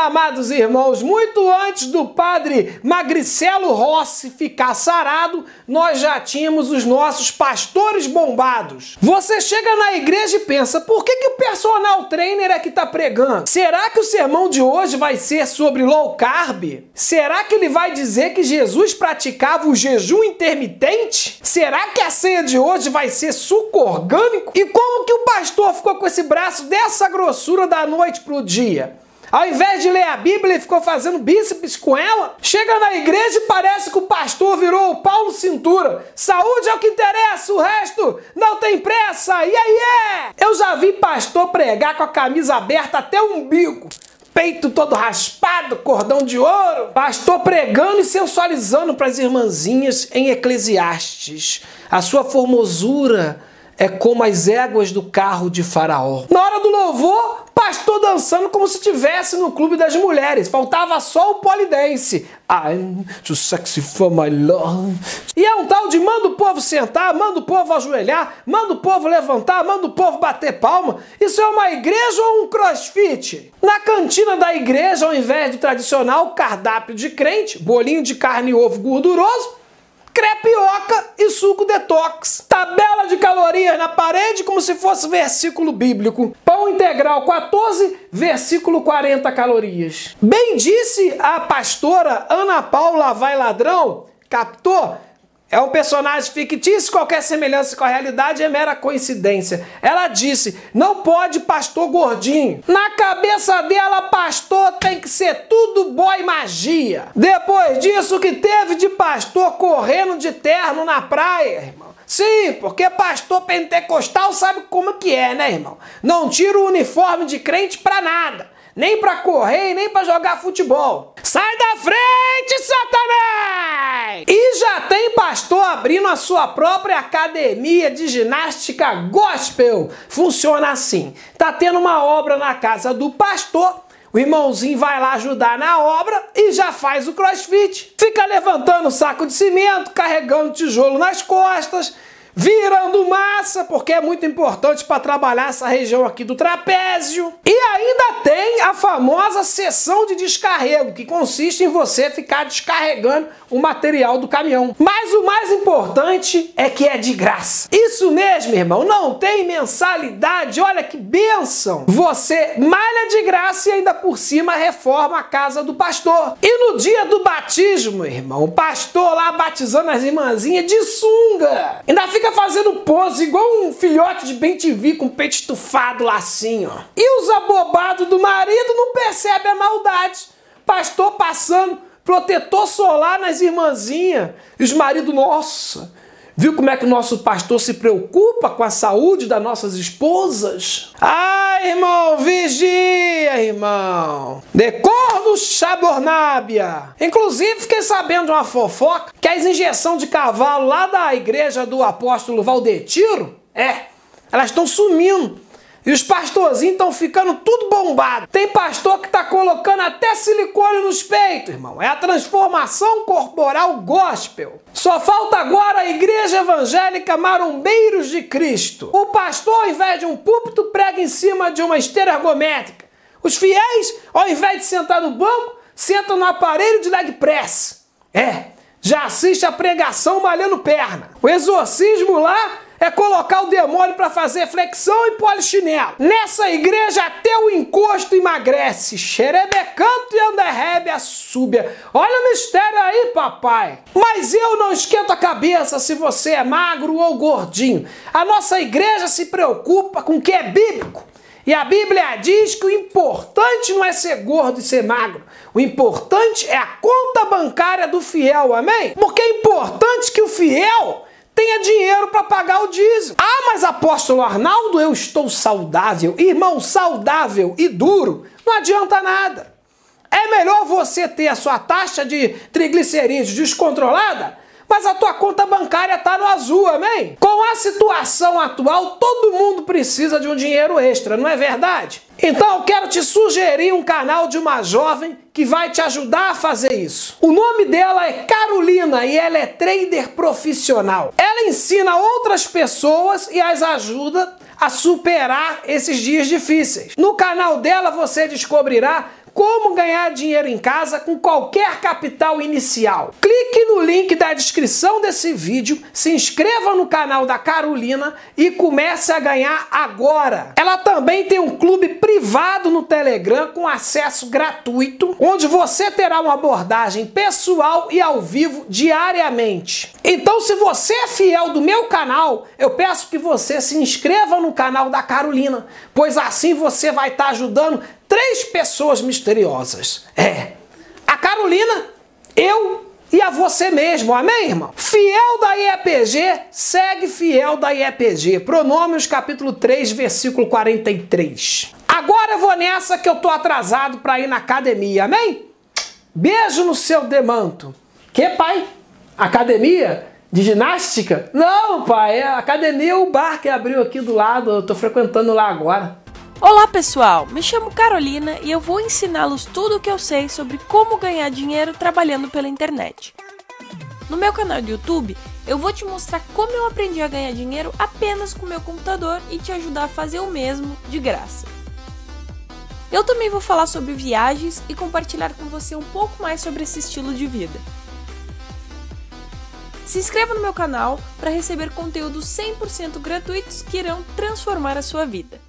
Amados irmãos, muito antes do padre Magricelo Rossi ficar sarado, nós já tínhamos os nossos pastores bombados. Você chega na igreja e pensa, por que, que o personal trainer é que está pregando? Será que o sermão de hoje vai ser sobre low carb? Será que ele vai dizer que Jesus praticava o jejum intermitente? Será que a ceia de hoje vai ser suco orgânico? E como que o pastor ficou com esse braço dessa grossura da noite pro dia? Ao invés de ler a Bíblia, ele ficou fazendo bíceps com ela. Chega na igreja e parece que o pastor virou o Paulo Cintura. Saúde é o que interessa, o resto não tem pressa. E aí é? Eu já vi pastor pregar com a camisa aberta até o umbigo peito todo raspado, cordão de ouro. Pastor pregando e sensualizando para as irmãzinhas em Eclesiastes. A sua formosura é como as éguas do carro de Faraó. Na hora do louvor, pastor dançando como se estivesse no clube das mulheres. Faltava só o polidense. I'm too sexy for my love. E é um tal de manda o povo sentar, manda o povo ajoelhar, manda o povo levantar, manda o povo bater palma. Isso é uma igreja ou um crossfit? Na cantina da igreja, ao invés do tradicional cardápio de crente, bolinho de carne e ovo gorduroso, crepioca e suco detox. Tabela de calorias na parede como se fosse versículo bíblico. Pão integral 14, versículo 40 calorias. Bem disse a pastora Ana Paula Vai Ladrão, captou? É um personagem fictício, qualquer semelhança com a realidade é mera coincidência. Ela disse: não pode pastor gordinho. Na cabeça dela, pastor tem que ser tudo boy magia. Depois disso, o que teve de pastor correndo de terno na praia, irmão? Sim, porque pastor pentecostal sabe como que é, né, irmão? Não tira o uniforme de crente pra nada nem para correr, nem para jogar futebol. Sai da frente, Satanás! Já tem pastor abrindo a sua própria academia de ginástica gospel. Funciona assim: tá tendo uma obra na casa do pastor. O irmãozinho vai lá ajudar na obra e já faz o crossfit. Fica levantando saco de cimento, carregando tijolo nas costas, virando massa, porque é muito importante para trabalhar essa região aqui do trapézio. E ainda tem famosa sessão de descarrego, que consiste em você ficar descarregando o material do caminhão. Mas o mais importante é que é de graça. Isso mesmo, irmão, não tem mensalidade. Olha que benção! Você malha de graça e ainda por cima reforma a casa do pastor. E no dia do batismo, irmão, o pastor lá batizando as irmãzinhas de sunga. Ainda fica fazendo pose igual um filhote de bem com peito estufado lá assim, ó. E os abobados do marido não percebem a maldade. Pastor passando protetor solar nas irmãzinhas. E os maridos, nossa, Viu como é que o nosso pastor se preocupa com a saúde das nossas esposas? Ah, irmão, vigia, irmão. Decorno Chabornábia. Inclusive, fiquei sabendo de uma fofoca que as injeção de cavalo lá da igreja do apóstolo Valdetiro, é, elas estão sumindo. E os pastorzinhos estão ficando tudo bombado. Tem pastor que está colocando até silicone nos peitos, irmão. É a transformação corporal gospel. Só falta agora a igreja evangélica Marombeiros de Cristo. O pastor, ao invés de um púlpito, prega em cima de uma esteira ergométrica. Os fiéis, ao invés de sentar no banco, sentam no aparelho de leg press. É, já assiste a pregação malhando perna. O exorcismo lá é colocar o demônio para fazer flexão e polichinelo. Nessa igreja até o encosto emagrece. Xerebecanto e anderrebe a súbia. Olha o mistério aí, papai. Mas eu não esquento a cabeça se você é magro ou gordinho. A nossa igreja se preocupa com o que é bíblico. E a Bíblia diz que o importante não é ser gordo e ser magro. O importante é a conta bancária do fiel, amém? Porque é importante que o fiel dinheiro para pagar o dízimo. Ah, mas apóstolo Arnaldo, eu estou saudável. Irmão, saudável e duro não adianta nada. É melhor você ter a sua taxa de triglicerídeos descontrolada mas a tua conta bancária está no azul, amém? Com a situação atual, todo mundo precisa de um dinheiro extra, não é verdade? Então eu quero te sugerir um canal de uma jovem que vai te ajudar a fazer isso. O nome dela é Carolina e ela é trader profissional. Ela ensina outras pessoas e as ajuda a superar esses dias difíceis. No canal dela você descobrirá como ganhar dinheiro em casa com qualquer capital inicial. Clique no link da descrição desse vídeo, se inscreva no canal da Carolina e comece a ganhar agora. Ela também tem um clube privado no Telegram com acesso gratuito, onde você terá uma abordagem pessoal e ao vivo diariamente. Então, se você é fiel do meu canal, eu peço que você se inscreva no canal da Carolina, pois assim você vai estar ajudando três pessoas misteriosas. É, a Carolina, eu e a você mesmo, amém, irmão? Fiel da IEPG, segue fiel da IEPG. Pronômios, capítulo 3, versículo 43. Agora eu vou nessa que eu tô atrasado para ir na academia, amém? Beijo no seu demanto. Que, pai? Academia? De ginástica? Não, pai, é academia o bar que abriu aqui do lado, eu tô frequentando lá agora. Olá pessoal, me chamo Carolina e eu vou ensiná-los tudo o que eu sei sobre como ganhar dinheiro trabalhando pela internet. No meu canal do YouTube, eu vou te mostrar como eu aprendi a ganhar dinheiro apenas com meu computador e te ajudar a fazer o mesmo de graça. Eu também vou falar sobre viagens e compartilhar com você um pouco mais sobre esse estilo de vida. Se inscreva no meu canal para receber conteúdos 100% gratuitos que irão transformar a sua vida.